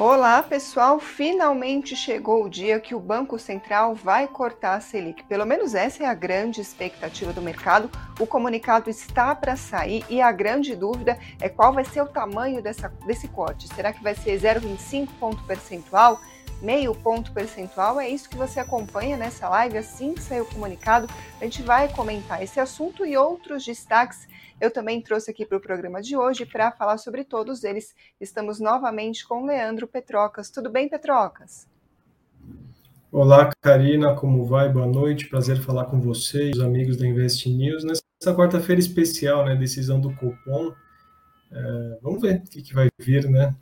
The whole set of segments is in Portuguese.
Olá, pessoal! Finalmente chegou o dia que o Banco Central vai cortar a Selic. Pelo menos essa é a grande expectativa do mercado. O comunicado está para sair e a grande dúvida é qual vai ser o tamanho dessa, desse corte. Será que vai ser 0,25 ponto percentual? Meio ponto percentual. É isso que você acompanha nessa live. Assim que sair o comunicado, a gente vai comentar esse assunto e outros destaques. Eu também trouxe aqui para o programa de hoje para falar sobre todos eles. Estamos novamente com Leandro Petrocas. Tudo bem, Petrocas? Olá, Karina, como vai? Boa noite. Prazer falar com vocês, os amigos da Invest News. Nessa quarta-feira especial, né, decisão do cupom. É, vamos ver o que, que vai vir, né?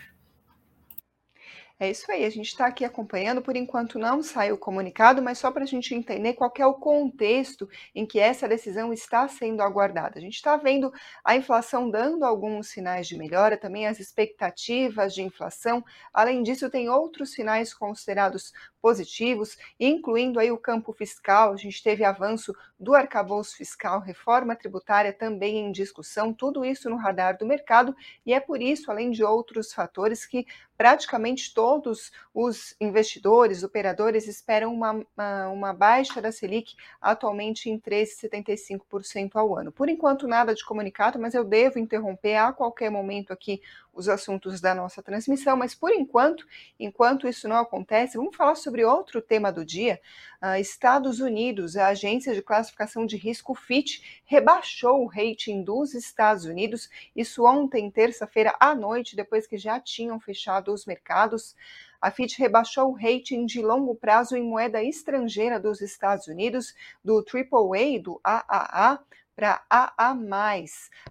É isso aí, a gente está aqui acompanhando, por enquanto não saiu o comunicado, mas só para a gente entender qual é o contexto em que essa decisão está sendo aguardada. A gente está vendo a inflação dando alguns sinais de melhora, também as expectativas de inflação. Além disso, tem outros sinais considerados positivos, incluindo aí o campo fiscal. A gente teve avanço do arcabouço fiscal, reforma tributária também em discussão, tudo isso no radar do mercado, e é por isso, além de outros fatores, que praticamente todos os investidores, operadores, esperam uma, uma, baixa da Selic, atualmente em 13,75% ao ano. Por enquanto, nada de comunicado, mas eu devo interromper a qualquer momento aqui os assuntos da nossa transmissão, mas por enquanto, enquanto isso não acontece, vamos falar sobre outro tema do dia. Uh, Estados Unidos, a agência de classificação de risco Fitch rebaixou o rating dos Estados Unidos, isso ontem, terça-feira à noite, depois que já tinham fechado os mercados. A Fitch rebaixou o rating de longo prazo em moeda estrangeira dos Estados Unidos, do AAA, do AAA, para AA+,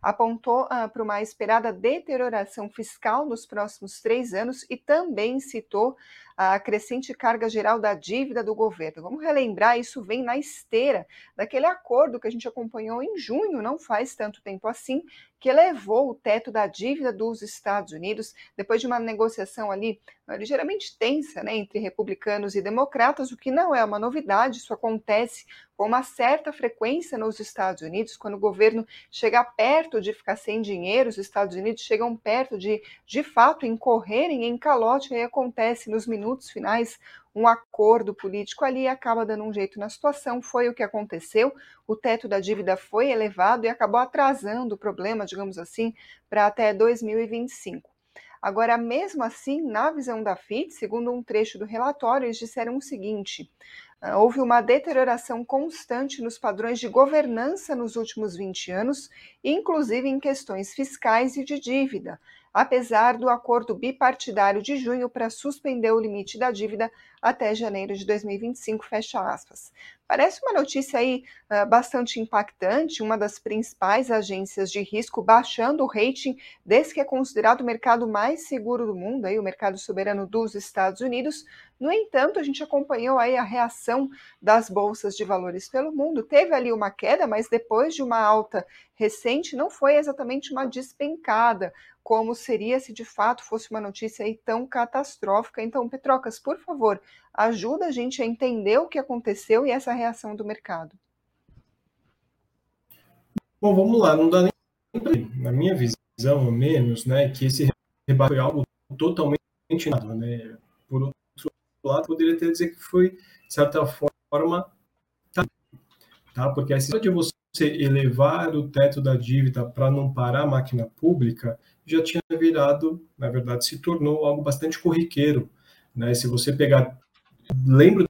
apontou uh, para uma esperada deterioração fiscal nos próximos três anos e também citou a crescente carga geral da dívida do governo. Vamos relembrar, isso vem na esteira daquele acordo que a gente acompanhou em junho, não faz tanto tempo assim, que elevou o teto da dívida dos Estados Unidos, depois de uma negociação ali eh, ligeiramente tensa né, entre republicanos e democratas, o que não é uma novidade, isso acontece com uma certa frequência nos Estados Unidos, quando o governo chega perto de ficar sem dinheiro, os Estados Unidos chegam perto de, de fato, incorrerem em calote, e acontece nos minutos finais um acordo político ali acaba dando um jeito na situação. Foi o que aconteceu. O teto da dívida foi elevado e acabou atrasando o problema, digamos assim, para até 2025. Agora, mesmo assim, na visão da FIT, segundo um trecho do relatório, eles disseram o seguinte: ah, houve uma deterioração constante nos padrões de governança nos últimos 20 anos, inclusive em questões fiscais e de dívida, apesar do acordo bipartidário de junho para suspender o limite da dívida até janeiro de 2025, fecha aspas. Parece uma notícia aí uh, bastante impactante, uma das principais agências de risco baixando o rating desse que é considerado o mercado mais seguro do mundo, aí, o mercado soberano dos Estados Unidos. No entanto, a gente acompanhou aí a reação das bolsas de valores pelo mundo. Teve ali uma queda, mas depois de uma alta recente, não foi exatamente uma despencada como seria se de fato fosse uma notícia aí tão catastrófica. Então, Petrocas, por favor, ajuda a gente a entender o que aconteceu e essa reação do mercado. Bom, vamos lá, não dá nem na minha visão, ao menos, né, que esse rebate foi algo totalmente nada, né? Por outro lado, poderia até dizer que foi, de certa forma, tá? Porque a história de você elevar o teto da dívida para não parar a máquina pública já tinha virado, na verdade, se tornou algo bastante corriqueiro. Né? Se você pegar, lembro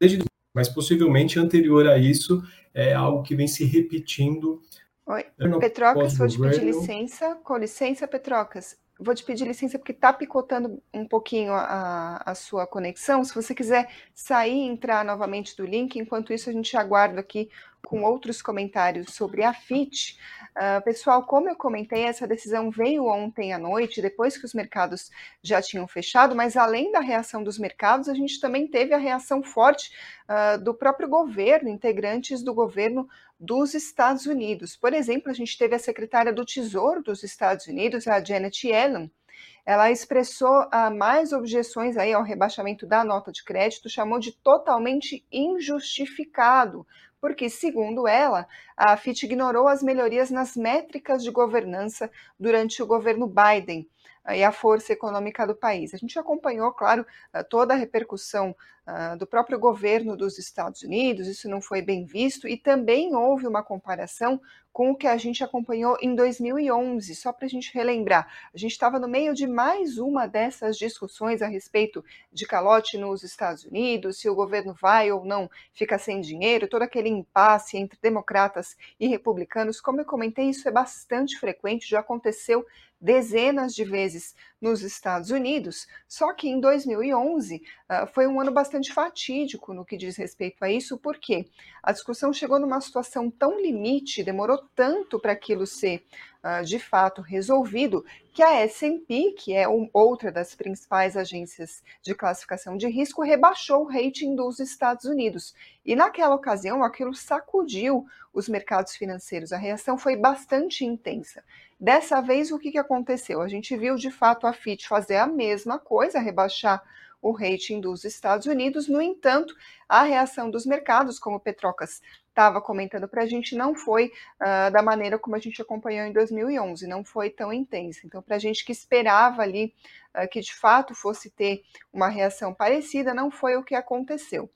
desde, mas possivelmente anterior a isso, é algo que vem se repetindo. Oi, Petrocas, vou te pedir licença. Com licença, Petrocas. Vou te pedir licença porque está picotando um pouquinho a, a sua conexão. Se você quiser sair e entrar novamente do link, enquanto isso a gente aguarda aqui com outros comentários sobre a FIT. Uh, pessoal, como eu comentei, essa decisão veio ontem à noite, depois que os mercados já tinham fechado, mas além da reação dos mercados, a gente também teve a reação forte uh, do próprio governo, integrantes do governo dos Estados Unidos. Por exemplo, a gente teve a secretária do Tesouro dos Estados Unidos, a Janet Yellen, ela expressou uh, mais objeções aí ao rebaixamento da nota de crédito, chamou de totalmente injustificado porque, segundo ela, a FIT ignorou as melhorias nas métricas de governança durante o governo Biden e a força econômica do país. A gente acompanhou, claro, toda a repercussão do próprio governo dos Estados Unidos, isso não foi bem visto, e também houve uma comparação com o que a gente acompanhou em 2011, só para a gente relembrar. A gente estava no meio de mais uma dessas discussões a respeito de calote nos Estados Unidos, se o governo vai ou não fica sem dinheiro, todo aquele impasse entre democratas e republicanos. Como eu comentei, isso é bastante frequente, já aconteceu dezenas de vezes nos Estados Unidos, só que em 2011 uh, ah, foi um ano bastante fatídico no que diz respeito a isso, porque a discussão chegou numa situação tão limite, demorou tanto para aquilo ser de fato resolvido, que a S&P, que é outra das principais agências de classificação de risco, rebaixou o rating dos Estados Unidos. E naquela ocasião, aquilo sacudiu os mercados financeiros. A reação foi bastante intensa. Dessa vez, o que, que aconteceu? A gente viu de fato a FIT fazer a mesma coisa, rebaixar o rating dos Estados Unidos. No entanto, a reação dos mercados, como Petrocas estava comentando para a gente, não foi uh, da maneira como a gente acompanhou em 2011, não foi tão intensa. Então, para a gente que esperava ali uh, que de fato fosse ter uma reação parecida, não foi o que aconteceu.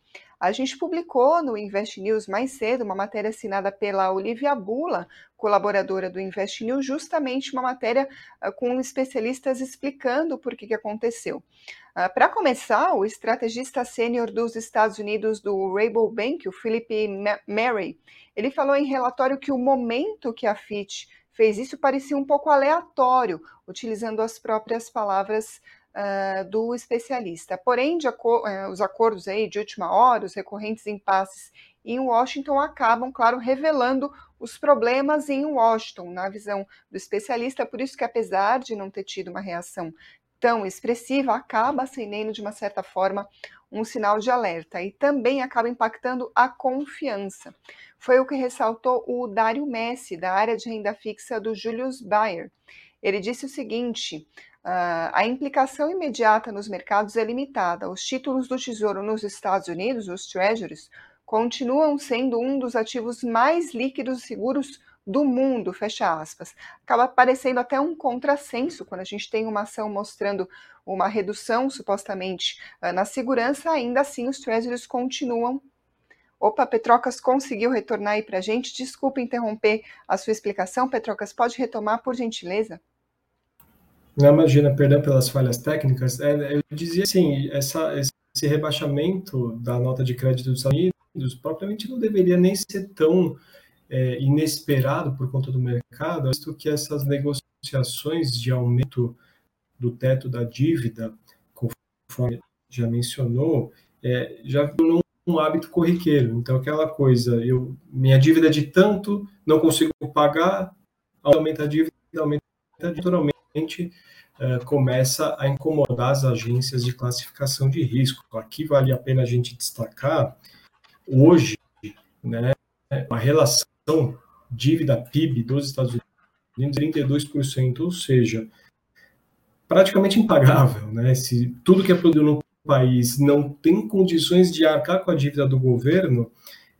A gente publicou no Invest News mais cedo uma matéria assinada pela Olivia Bula, colaboradora do Invest News, justamente uma matéria uh, com especialistas explicando por que, que aconteceu. Uh, Para começar, o estrategista sênior dos Estados Unidos do Rabobank, o Philip Mary, ele falou em relatório que o momento que a Fitch fez isso parecia um pouco aleatório, utilizando as próprias palavras uh, do especialista. Porém, aco uh, os acordos aí de última hora, os recorrentes impasses em Washington acabam, claro, revelando os problemas em Washington, na visão do especialista. Por isso que, apesar de não ter tido uma reação tão expressiva, acaba acendendo, de uma certa forma, um sinal de alerta e também acaba impactando a confiança. Foi o que ressaltou o Dário Messi, da área de renda fixa do Julius Bayer. Ele disse o seguinte: Uh, a implicação imediata nos mercados é limitada. Os títulos do Tesouro nos Estados Unidos, os Treasuries, continuam sendo um dos ativos mais líquidos e seguros do mundo, fecha aspas. Acaba parecendo até um contrassenso quando a gente tem uma ação mostrando uma redução, supostamente, uh, na segurança, ainda assim os Treasuries continuam. Opa, Petrocas conseguiu retornar aí para a gente. Desculpa interromper a sua explicação, Petrocas, pode retomar, por gentileza? Não, imagina, perdão pelas falhas técnicas. É, eu dizia assim, essa, esse rebaixamento da nota de crédito dos Estados Unidos propriamente não deveria nem ser tão é, inesperado por conta do mercado, visto que essas negociações de aumento do teto da dívida, conforme já mencionou, é, já não um hábito corriqueiro. Então, aquela coisa, eu minha dívida é de tanto, não consigo pagar, aumenta a dívida, aumenta a dívida, naturalmente uh, começa a incomodar as agências de classificação de risco. Aqui vale a pena a gente destacar, hoje, né, a relação dívida-PIB dos Estados Unidos 32%, ou seja, praticamente impagável. Né? Se tudo que é produzido no país não tem condições de arcar com a dívida do governo,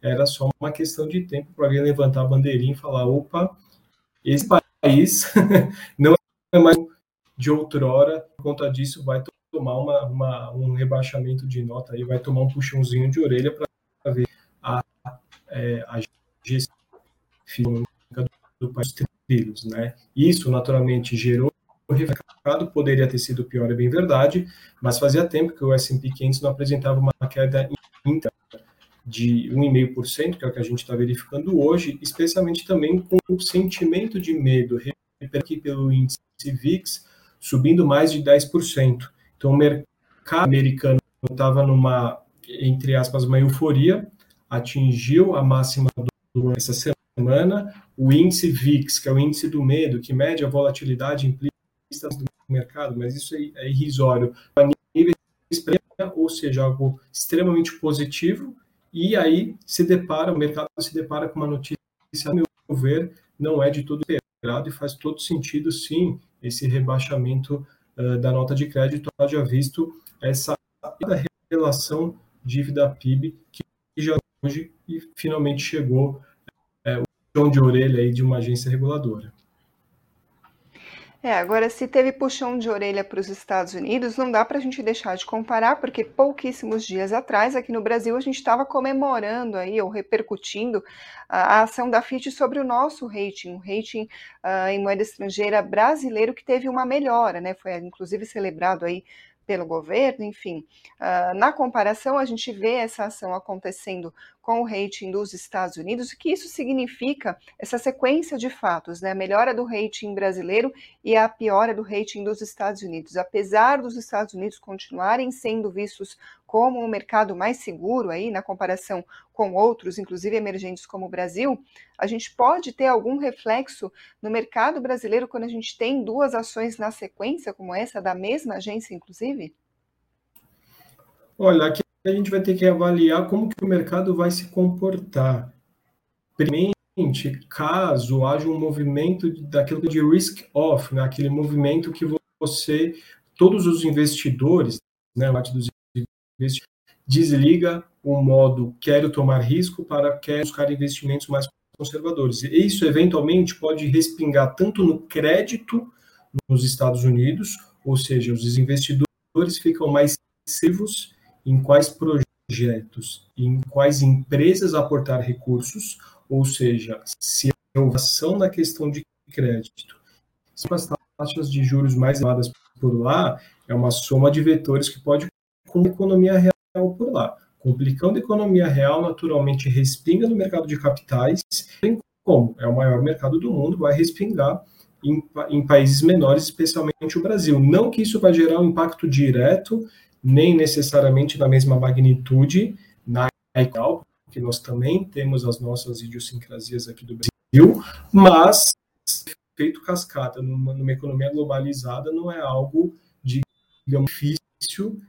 era só uma questão de tempo para alguém levantar a bandeirinha e falar: opa, esse país não é mais de outrora, por conta disso, vai tomar uma, uma, um rebaixamento de nota, aí vai tomar um puxãozinho de orelha para ver a, é, a gestão do país trilhos. Né? Isso, naturalmente, gerou o mercado, poderia ter sido pior, é bem verdade, mas fazia tempo que o S&P 500 não apresentava uma queda íntegra de 1,5%, que é o que a gente está verificando hoje, especialmente também com o sentimento de medo aqui pelo índice VIX, subindo mais de 10%. Então, o mercado americano estava numa, entre aspas, uma euforia, atingiu a máxima do essa semana. O índice VIX, que é o índice do medo, que mede a volatilidade implícita do mercado, mas isso é, irrisório, a nível ou seja, algo extremamente positivo, e aí se depara, o mercado se depara com uma notícia, a meu ver, não é de todo esperado e faz todo sentido, sim, esse rebaixamento uh, da nota de crédito, haja visto essa relação dívida-PIB que já hoje e finalmente chegou é, o puxão de orelha aí de uma agência reguladora. É, agora, se teve puxão de orelha para os Estados Unidos, não dá para a gente deixar de comparar, porque pouquíssimos dias atrás, aqui no Brasil, a gente estava comemorando aí, ou repercutindo, a, a, ação da FIT sobre o nosso rating, o rating uh, em moeda estrangeira brasileiro, que teve uma melhora, né? Foi inclusive celebrado aí pelo governo, enfim. Uh, na comparação, a gente vê essa ação acontecendo com o rating dos Estados Unidos, o que isso significa, essa sequência de fatos, né? A melhora do rating brasileiro e a piora do rating dos Estados Unidos. Apesar dos Estados Unidos continuarem sendo vistos como um mercado mais seguro aí na comparação com outros, inclusive emergentes como o Brasil, a gente pode ter algum reflexo no mercado brasileiro quando a gente tem duas ações na sequência como essa da mesma agência, inclusive? Olha, aqui a gente vai ter que avaliar como que o mercado vai se comportar. Primeiramente, caso haja um movimento daquilo de risk off, né? aquele movimento que você, todos os investidores, né, parte dos desliga o modo quero tomar risco para quero buscar investimentos mais conservadores. E isso eventualmente pode respingar tanto no crédito nos Estados Unidos, ou seja, os investidores ficam mais passivos em quais projetos, em quais empresas aportar recursos, ou seja, se a inovação na questão de crédito, se as taxas de juros mais elevadas por lá, é uma soma de vetores que pode com a economia real por lá. Complicando a economia real, naturalmente respinga no mercado de capitais, tem como é o maior mercado do mundo, vai respingar em, em países menores, especialmente o Brasil. Não que isso vai gerar um impacto direto nem necessariamente na mesma magnitude na ICAO, porque nós também temos as nossas idiosincrasias aqui do Brasil, mas efeito cascata numa, numa economia globalizada não é algo, digamos, difícil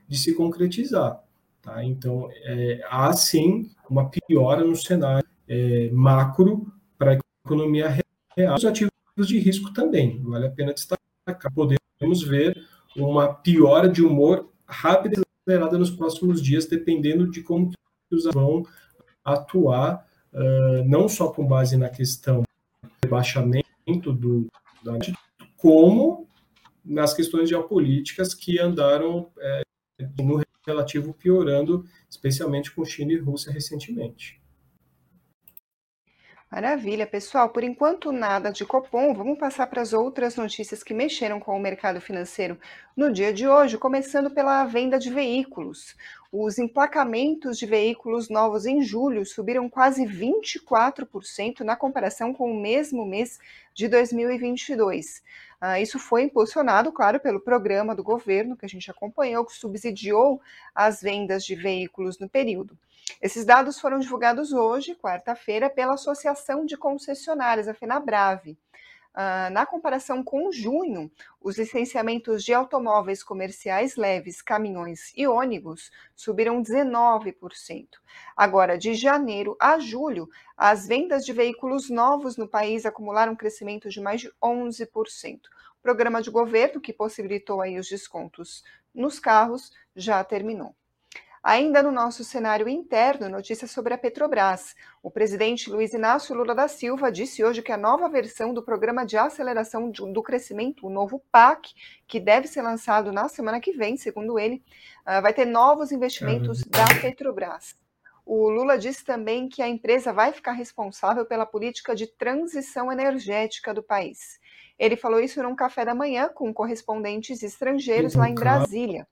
de se concretizar. Tá? Então, é, há sim uma piora no cenário é, macro para a economia real. Os ativos de risco também, vale a pena destacar. Podemos ver uma piora de humor rápida e acelerada nos próximos dias, dependendo de como os vão atuar, uh, não só com base na questão do rebaixamento do, da como nas questões geopolíticas que andaram é, no relativo piorando, especialmente com China e Rússia recentemente. Maravilha, pessoal. Por enquanto, nada de Copom. Vamos passar para as outras notícias que mexeram com o mercado financeiro no dia de hoje, começando pela venda de veículos. Os emplacamentos de veículos novos em julho subiram quase 24% na comparação com o mesmo mês de 2022. Ah, isso foi impulsionado, claro, pelo programa do governo que a gente acompanhou, que subsidiou as vendas de veículos no período. Esses dados foram divulgados hoje, quarta-feira, pela Associação de Concessionárias, a FenaBrave. Uh, na comparação com junho, os licenciamentos de automóveis comerciais leves, caminhões e ônibus subiram 19%. Agora, de janeiro a julho, as vendas de veículos novos no país acumularam um crescimento de mais de 11%. O programa de governo que possibilitou aí os descontos nos carros já terminou. Ainda no nosso cenário interno, notícias sobre a Petrobras. O presidente Luiz Inácio Lula da Silva disse hoje que a nova versão do Programa de Aceleração do Crescimento, o novo PAC, que deve ser lançado na semana que vem, segundo ele, ah, vai ter novos investimentos da Petrobras. O Lula disse também que a empresa vai ficar responsável pela política de transição energética do país. Ele falou isso num café da manhã com correspondentes estrangeiros lá em Brasília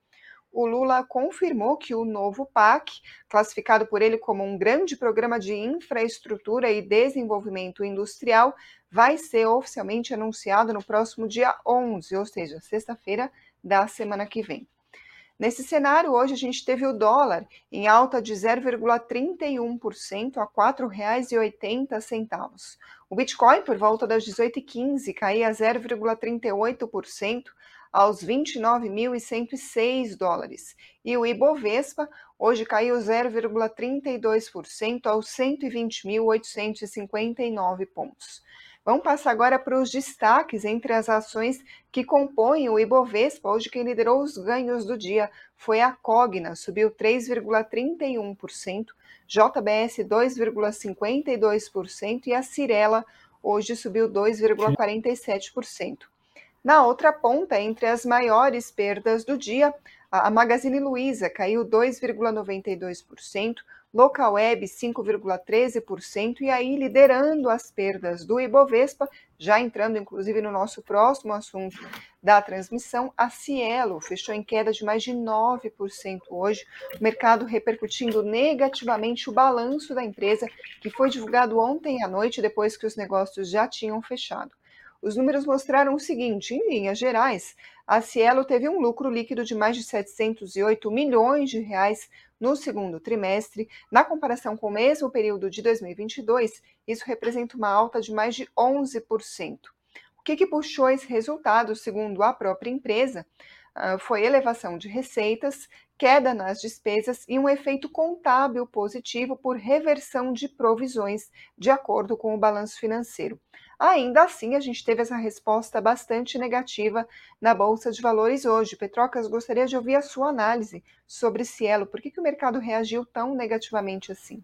o Lula confirmou que o novo PAC, classificado por ele como um grande programa de infraestrutura e desenvolvimento industrial, vai ser oficialmente anunciado no próximo dia 11, ou seja, sexta-feira da semana que vem. Nesse cenário, hoje a gente teve o dólar em alta de 0,31% a R$ 4,80. O Bitcoin, por volta das 18h15, caía 0,38% aos 29.106 dólares. E o Ibovespa hoje caiu 0,32% aos 120.859 pontos. Vamos passar agora para os destaques entre as ações que compõem o Ibovespa. Hoje quem liderou os ganhos do dia foi a Cogna, subiu 3,31%, JBS 2,52% e a Cirela hoje subiu 2,47%. Na outra ponta, entre as maiores perdas do dia, a Magazine Luiza caiu 2,92%, Localweb 5,13% e aí liderando as perdas do Ibovespa, já entrando inclusive no nosso próximo assunto da transmissão, a Cielo fechou em queda de mais de 9% hoje, o mercado repercutindo negativamente o balanço da empresa que foi divulgado ontem à noite depois que os negócios já tinham fechado. Os números mostraram o seguinte: em linhas gerais, a Cielo teve um lucro líquido de mais de 708 milhões de reais no segundo trimestre. Na comparação com o mesmo período de 2022, isso representa uma alta de mais de 11%. O que, que puxou esse resultado, segundo a própria empresa? Uh, foi elevação de receitas, queda nas despesas e um efeito contábil positivo por reversão de provisões, de acordo com o balanço financeiro. Ainda assim, a gente teve essa resposta bastante negativa na Bolsa de Valores hoje. Petrocas, gostaria de ouvir a sua análise sobre Cielo. Por que, que o mercado reagiu tão negativamente assim?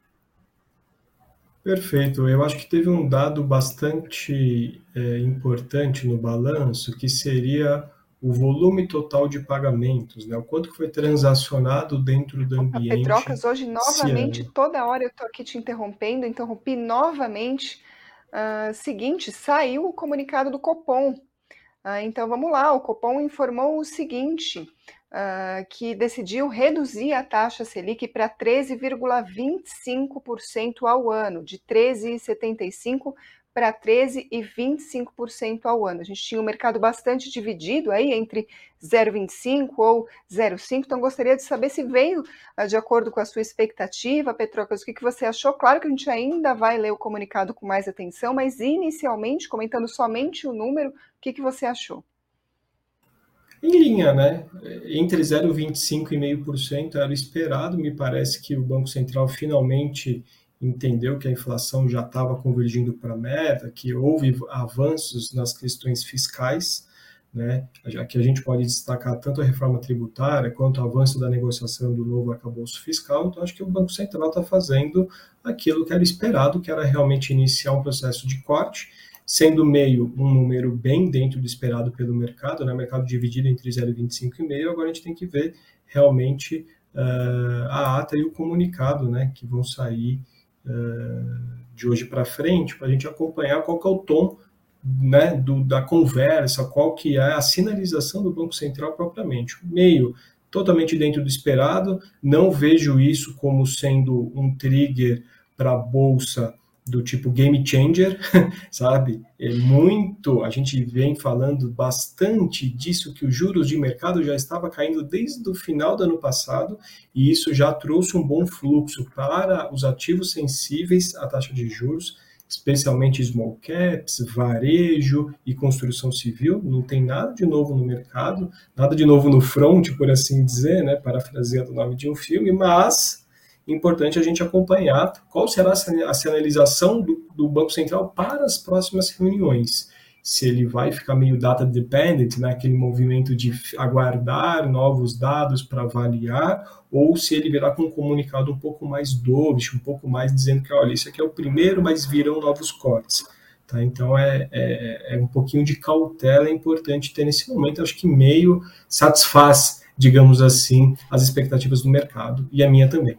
Perfeito. Eu acho que teve um dado bastante é, importante no balanço, que seria o volume total de pagamentos, né? O quanto foi transacionado dentro do ambiente. Petrocas, hoje novamente, toda hora eu estou aqui te interrompendo, interrompi novamente uh, seguinte, saiu o comunicado do Copom. Uh, então vamos lá, o Copom informou o seguinte: uh, que decidiu reduzir a taxa Selic para 13,25% ao ano, de 13,75% para 13% e 25% ao ano. A gente tinha um mercado bastante dividido aí entre 0,25 ou 0,5, então gostaria de saber se veio ah, de acordo com a sua expectativa, Petrocas, o que, que você achou? Claro que a gente ainda vai ler o comunicado com mais atenção, mas inicialmente, comentando somente o número, o que, que você achou? Em linha, né? Entre 0,25% e 0,5% era esperado, me parece que o Banco Central finalmente entendeu que a inflação já estava convergindo para a meta, que houve avanços nas questões fiscais, né, já que a gente pode destacar tanto a reforma tributária quanto o avanço da negociação do novo arcabouço fiscal, então acho que o Banco Central está fazendo aquilo que era esperado, que era realmente iniciar um processo de corte, sendo meio um número bem dentro do esperado pelo mercado, né, mercado dividido entre 0,25 e meio, agora a gente tem que ver realmente uh, a ata e o comunicado, né, que vão sair de hoje para frente, para a gente acompanhar qual é o tom né, do, da conversa, qual que é a sinalização do Banco Central propriamente. Meio totalmente dentro do esperado, não vejo isso como sendo um trigger para a Bolsa do tipo game changer, sabe? É muito, a gente vem falando bastante disso que os juros de mercado já estava caindo desde o final do ano passado e isso já trouxe um bom fluxo para os ativos sensíveis à taxa de juros, especialmente small caps, varejo e construção civil. Não tem nada de novo no mercado, nada de novo no front, por assim dizer, né, parafraseando o nome de um filme, mas importante a gente acompanhar qual será a sinalização do, do, Banco Central para as próximas reuniões. Se ele vai ficar meio data dependent, naquele né, movimento de aguardar novos dados para avaliar, ou se ele virá com um comunicado um pouco mais dovish, um pouco mais dizendo que, olha, isso aqui é o primeiro, mas virão novos cortes. Tá? Então, é, é, é um pouquinho de cautela é importante ter nesse momento. Acho que meio satisfaz, digamos assim, as expectativas do mercado e a minha também.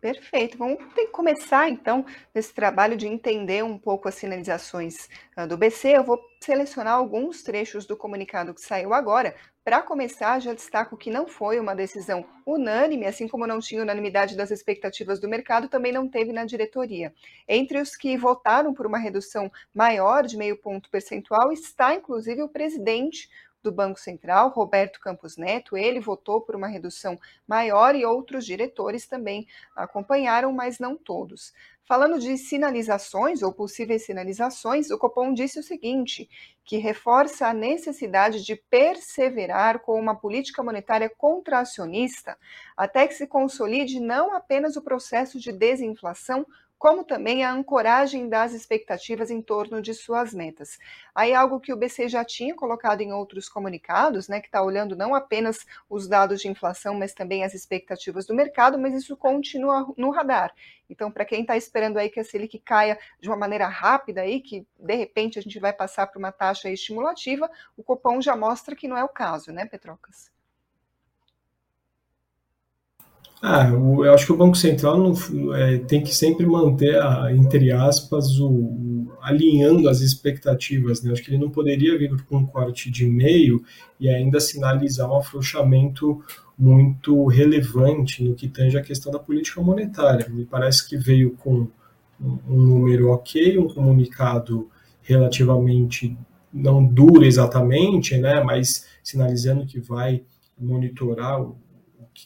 Perfeito. Vamos ter que começar então nesse trabalho de entender um pouco as sinalizações uh, do BC. Eu vou selecionar alguns trechos do comunicado que saiu agora. Para começar, já destaco que não foi uma decisão unânime, assim como não tinha unanimidade das expectativas do mercado, também não teve na diretoria. Entre os que votaram por uma redução maior de meio ponto percentual está inclusive o presidente do Banco Central, Roberto Campos Neto, ele votou por uma redução maior e outros diretores também acompanharam, mas não todos. Falando de sinalizações ou possíveis sinalizações, o Copom disse o seguinte: que reforça a necessidade de perseverar com uma política monetária contracionista até que se consolide não apenas o processo de desinflação, como também a ancoragem das expectativas em torno de suas metas. Aí algo que o BC já tinha colocado em outros comunicados, né, que está olhando não apenas os dados de inflação, mas também as expectativas do mercado, mas isso continua no radar. Então, para quem está esperando aí que a Selic caia de uma maneira rápida aí, que de repente a gente vai passar para uma taxa estimulativa, o Copom já mostra que não é o caso, né, Petrocas? Ah, eu acho que o Banco Central não, é, tem que sempre manter, a, entre aspas, o, o, alinhando as expectativas. Né? Acho que ele não poderia vir com um corte de meio e ainda sinalizar um afrouxamento muito relevante no que tange a questão da política monetária. Me parece que veio com um, um número ok, um comunicado relativamente não duro exatamente, né, mas sinalizando que vai monitorar o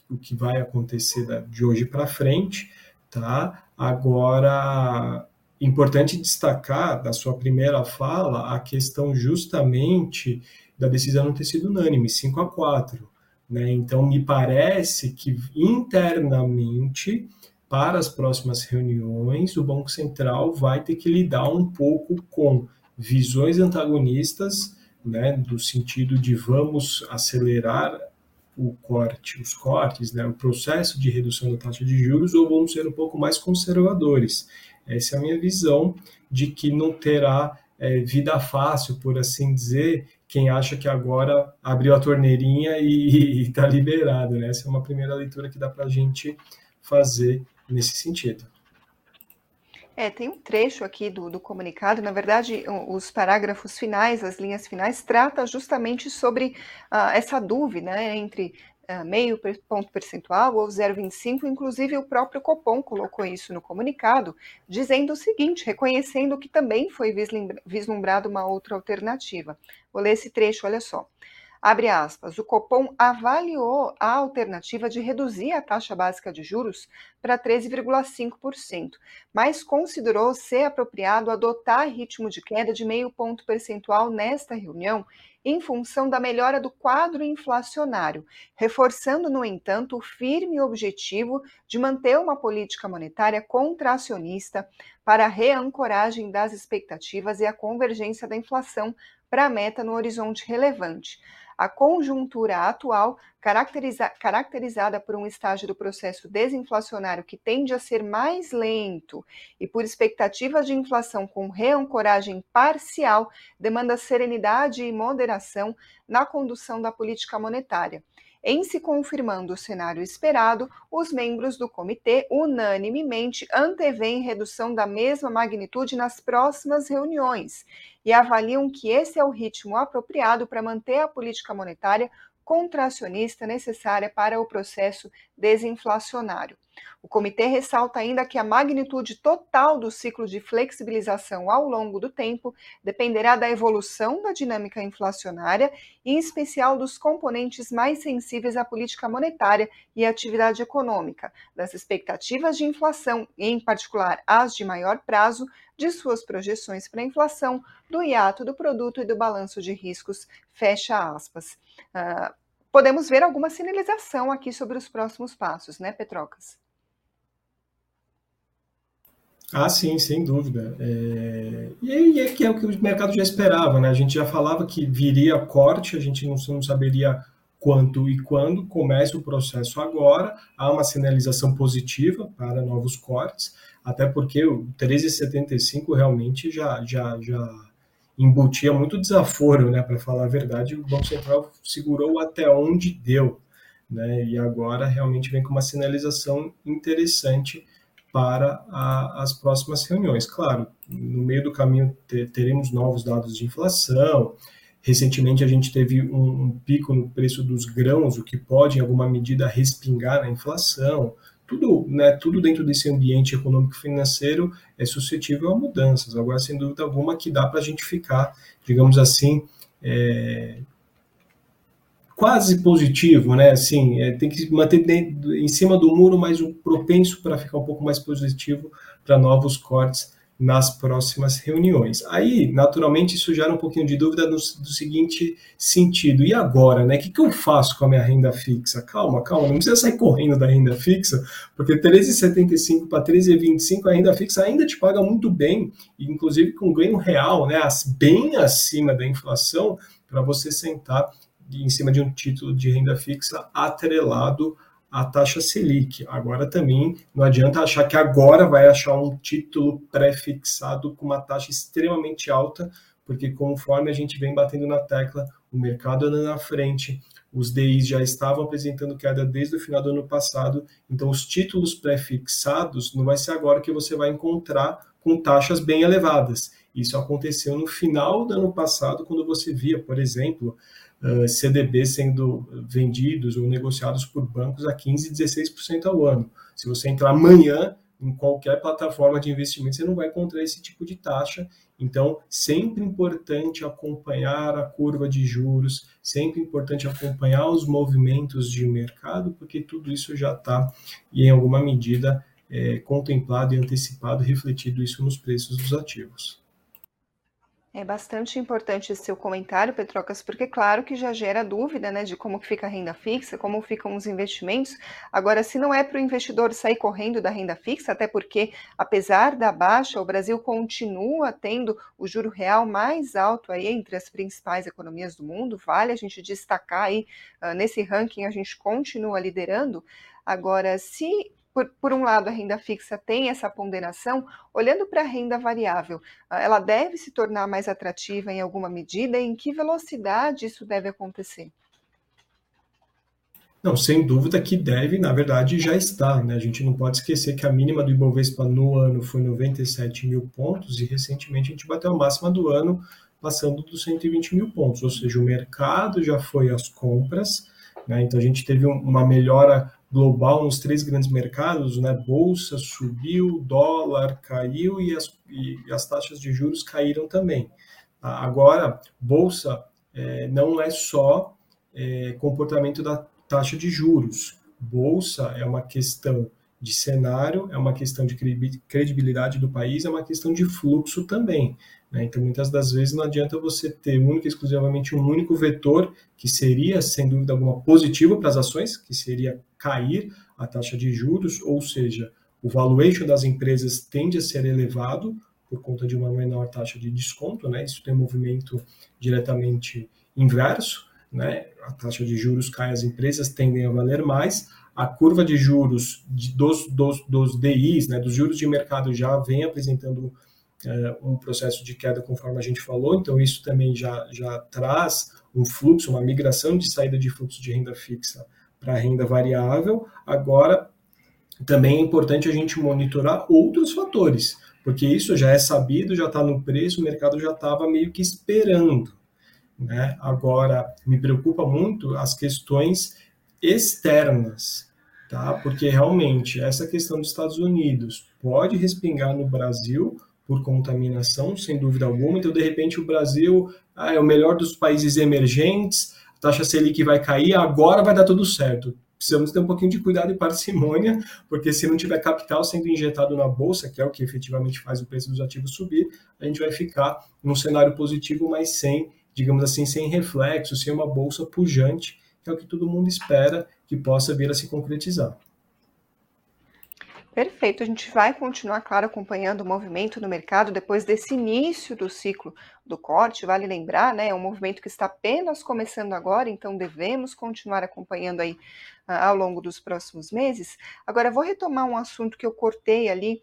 o que vai acontecer de hoje para frente, tá? Agora, importante destacar da sua primeira fala a questão justamente da decisão não ter sido unânime, 5 a 4. Né? Então, me parece que internamente, para as próximas reuniões, o Banco Central vai ter que lidar um pouco com visões antagonistas, né, do sentido de vamos acelerar o corte, os cortes, né, o processo de redução da taxa de juros, ou vamos ser um pouco mais conservadores. Essa é a minha visão de que não terá é, vida fácil, por assim dizer, quem acha que agora abriu a torneirinha e está liberado. Né? Essa é uma primeira leitura que dá para a gente fazer nesse sentido. É, tem um trecho aqui do, do comunicado, na verdade, os parágrafos finais, as linhas finais, trata justamente sobre uh, essa dúvida né, entre uh, meio ponto percentual ou 0,25, inclusive o próprio Copom colocou isso no comunicado, dizendo o seguinte, reconhecendo que também foi vislumbrado uma outra alternativa. Vou ler esse trecho, olha só. Abre aspas, o Copom avaliou a alternativa de reduzir a taxa básica de juros para 13,5%, mas considerou ser apropriado adotar ritmo de queda de meio ponto percentual nesta reunião em função da melhora do quadro inflacionário, reforçando, no entanto, o firme objetivo de manter uma política monetária contracionista para a reancoragem das expectativas e a convergência da inflação para a meta no horizonte relevante a conjuntura atual, caracteriza caracterizada por um estágio do processo desinflacionário que tende a ser mais lento e por expectativas de inflação com reancoragem parcial, demanda serenidade e moderação na condução da política monetária. Em se confirmando o cenário esperado, os membros do comitê unanimemente antevêem redução da mesma magnitude nas próximas reuniões e avaliam que esse é o ritmo apropriado para manter a política monetária contracionista necessária para o processo desinflacionário. O comitê ressalta ainda que a magnitude total do ciclo de flexibilização ao longo do tempo dependerá da evolução da dinâmica inflacionária, em especial dos componentes mais sensíveis à política monetária e à atividade econômica, das expectativas de inflação, em particular as de maior prazo, de suas projeções para a inflação, do hiato do produto e do balanço de riscos, fecha aspas. Uh, podemos ver alguma sinalização aqui sobre os próximos passos, né, Petrocas? Ah, sim, sem dúvida. É... E é que é o que o mercado já esperava, né? A gente já falava que viria corte, a gente não, não saberia quanto e quando, começa o processo agora, há uma sinalização positiva para novos cortes, até porque o 1375 realmente já, já, já embutia muito desaforo, né, para falar a verdade, o Banco Central segurou até onde deu, né, e agora realmente vem com uma sinalização interessante para a, as próximas reuniões. Claro, no meio do caminho ter, teremos novos dados de inflação, Recentemente a gente teve um, um, pico no preço dos grãos, o que pode, em alguma medida, respingar na inflação. Tudo, né, tudo dentro desse ambiente econômico-financeiro é suscetível a mudanças. Agora, sem dúvida alguma, que dá para a gente ficar, digamos assim, é, quase positivo, né? Assim, é, tem que manter em cima do muro, mas o propenso para ficar um pouco mais positivo para novos cortes nas próximas reuniões. Aí, naturalmente, isso gera um pouquinho de dúvida no, do seguinte sentido: e agora, né? O que, que eu faço com a minha renda fixa? Calma, calma, não precisa sair correndo da renda fixa, porque 13,75 para 13,25 a renda fixa ainda te paga muito bem, inclusive com ganho real, né? Bem acima da inflação, para você sentar em cima de um título de renda fixa atrelado a taxa Selic. Agora também não adianta achar que agora vai achar um título pré-fixado com uma taxa extremamente alta, porque conforme a gente vem batendo na tecla, o mercado anda na frente, os DIs já estavam apresentando queda desde o final do ano passado, então os títulos pré-fixados não vai ser agora que você vai encontrar com taxas bem elevadas. Isso aconteceu no final do ano passado, quando você via, por exemplo, uh, CDB sendo vendidos ou negociados por bancos a 15%, 16% ao ano. Se você entrar amanhã em qualquer plataforma de investimento, você não vai encontrar esse tipo de taxa. Então, sempre importante acompanhar a curva de juros, sempre importante acompanhar os movimentos de mercado, porque tudo isso já está, em alguma medida, é, contemplado e antecipado, refletido isso nos preços dos ativos. É bastante importante esse seu comentário, Petrocas, porque claro que já gera dúvida né, de como fica a renda fixa, como ficam os investimentos. Agora, se não é para o investidor sair correndo da renda fixa, até porque, apesar da baixa, o Brasil continua tendo o juro real mais alto aí entre as principais economias do mundo. Vale a gente destacar aí, uh, nesse ranking a gente continua liderando. Agora, se por, por, um lado, a renda fixa tem essa ponderação, olhando para a renda variável, ah, ela deve se tornar mais atrativa em alguma medida? E em que velocidade isso deve acontecer? Não, sem dúvida que deve, na verdade já está. Né? A gente não pode esquecer que a mínima do Ibovespa no ano foi 97 mil pontos e recentemente a gente bateu a máxima do ano passando dos 120 mil pontos, ou seja, o mercado já foi às compras, né? então a gente teve uma melhora global nos três grandes mercados, né? Bolsa subiu, dólar caiu e as, e as taxas de juros caíram também. Agora, bolsa é, não é só é, comportamento da taxa de juros. Bolsa é uma questão de cenário, é uma questão de credibilidade do país, é uma questão de fluxo também. Né? Então, muitas das vezes não adianta você ter única e exclusivamente um único vetor que seria, sem dúvida alguma, positivo para as ações, que seria cair a taxa de juros, ou seja, o valuation das empresas tende a ser elevado por conta de uma menor taxa de desconto, né? Isso tem um movimento diretamente inverso, né? A taxa de juros cai, as empresas tendem a valer mais. A curva de juros de, dos, dos, dos DIs, né? Dos juros de mercado já vem apresentando é, um processo de queda, conforme a gente falou, então isso também já, já traz um fluxo, uma migração de saída de fluxo de renda fixa para renda variável. Agora, também é importante a gente monitorar outros fatores, porque isso já é sabido, já está no preço, o mercado já estava meio que esperando. Né? Agora, me preocupa muito as questões externas, tá? porque realmente essa questão dos Estados Unidos pode respingar no Brasil por contaminação, sem dúvida alguma. Então, de repente, o Brasil ah, é o melhor dos países emergentes, a taxa Selic vai cair, agora vai dar tudo certo. Precisamos ter um pouquinho de cuidado e parcimônia, porque se não tiver capital sendo injetado na bolsa, que é o que efetivamente faz o preço dos ativos subir, a gente vai ficar num cenário positivo, mas sem, digamos assim, sem reflexo, sem uma bolsa pujante, que é o que todo mundo espera que possa vir a se concretizar. Perfeito, a gente vai continuar, claro, acompanhando o movimento no mercado depois desse início do ciclo do corte. Vale lembrar, né? É um movimento que está apenas começando agora, então devemos continuar acompanhando aí uh, ao longo dos próximos meses. Agora, vou retomar um assunto que eu cortei ali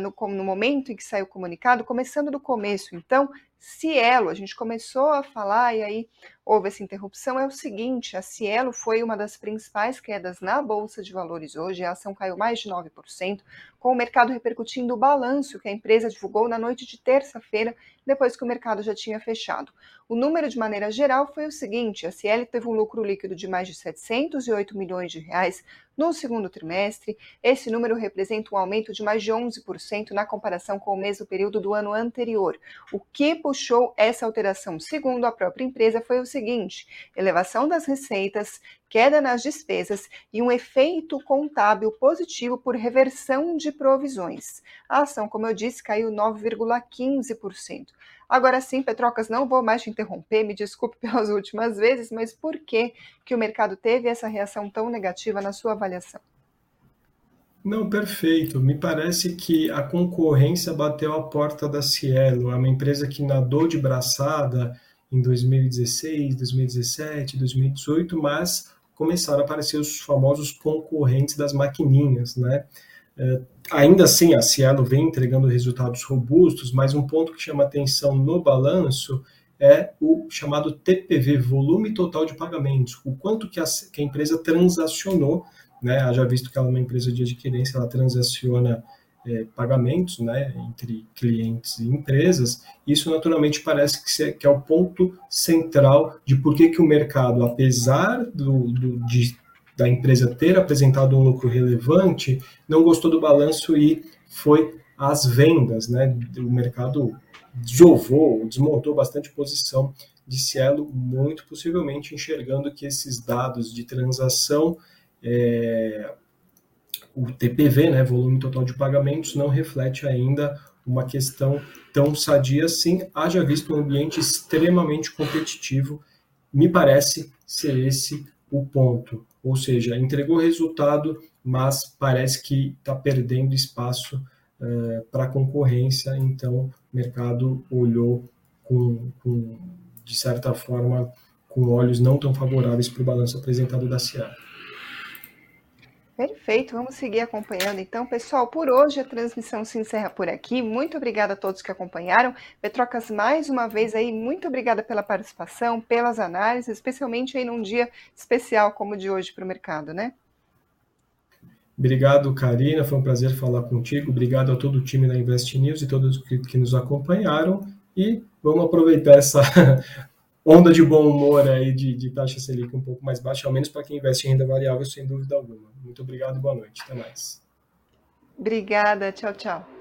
no, no momento em que saiu o comunicado, começando do começo, então, Cielo, a gente começou a falar e aí houve essa interrupção, é o seguinte, a Cielo foi uma das principais quedas na Bolsa de Valores hoje, a ação caiu mais de 9%, com o mercado repercutindo o balanço que a empresa divulgou na noite de terça-feira, depois que o mercado já tinha fechado. O número, de maneira geral, foi o seguinte, a Cielo teve um lucro líquido de mais de 708 milhões de reais, No segundo trimestre, esse número representa um aumento de mais de 11% na comparação com o mesmo período do ano anterior. O que puxou essa alteração, segundo a própria empresa, foi o seguinte: elevação das receitas, queda nas despesas e um efeito contábil positivo por reversão de provisões. A ação, como eu disse, caiu 9,15%. Agora sim, Petrocas, não vou mais te interromper, me desculpe pelas últimas vezes, mas por que, que o mercado teve essa reação tão negativa na sua avaliação? Não, perfeito. Me parece que a concorrência bateu a porta da Cielo, é uma empresa que nadou de braçada em 2016, 2017, 2018, mas começaram a aparecer os famosos concorrentes das maquininhas, né? É, ainda assim, a Cielo vem entregando resultados robustos, mas um ponto que chama atenção no balanço é o chamado TPV, volume total de pagamentos, o quanto que a, que a empresa transacionou, né? Já visto que ela é uma empresa de adquirência, ela transaciona é, pagamentos né, entre clientes e empresas, isso naturalmente parece que, que, é o ponto central de por que, que o mercado, apesar do, do, de, da empresa ter apresentado um lucro relevante, não gostou do balanço e foi às vendas. Né? O mercado desovou, desmontou bastante posição de Cielo, muito possivelmente enxergando que esses dados de transação é, o TPV, né, volume total de pagamentos, não reflete ainda uma questão tão sadia assim, haja visto um ambiente extremamente competitivo, me parece ser esse o ponto. Ou seja, entregou resultado, mas parece que está perdendo espaço uh, para concorrência, então o mercado olhou com, com, de certa forma, com olhos não tão favoráveis para o balanço apresentado da Ciara. Perfeito, vamos seguir acompanhando. Então, pessoal, por hoje a transmissão se encerra por aqui. Muito obrigada a todos que acompanharam. Petrocas, mais uma vez aí, muito obrigada pela participação, pelas análises, especialmente aí num dia especial como o de hoje para o mercado, né? Obrigado, Karina. Foi um prazer falar contigo. Obrigado a todo o time da Invest News e todos que, que nos acompanharam. E vamos aproveitar essa onda de bom humor aí de, de taxa Selic um pouco mais baixa, ao menos para quem investe em renda variável, sem dúvida alguma. Muito obrigado boa noite. Até mais. Obrigada. Tchau, tchau.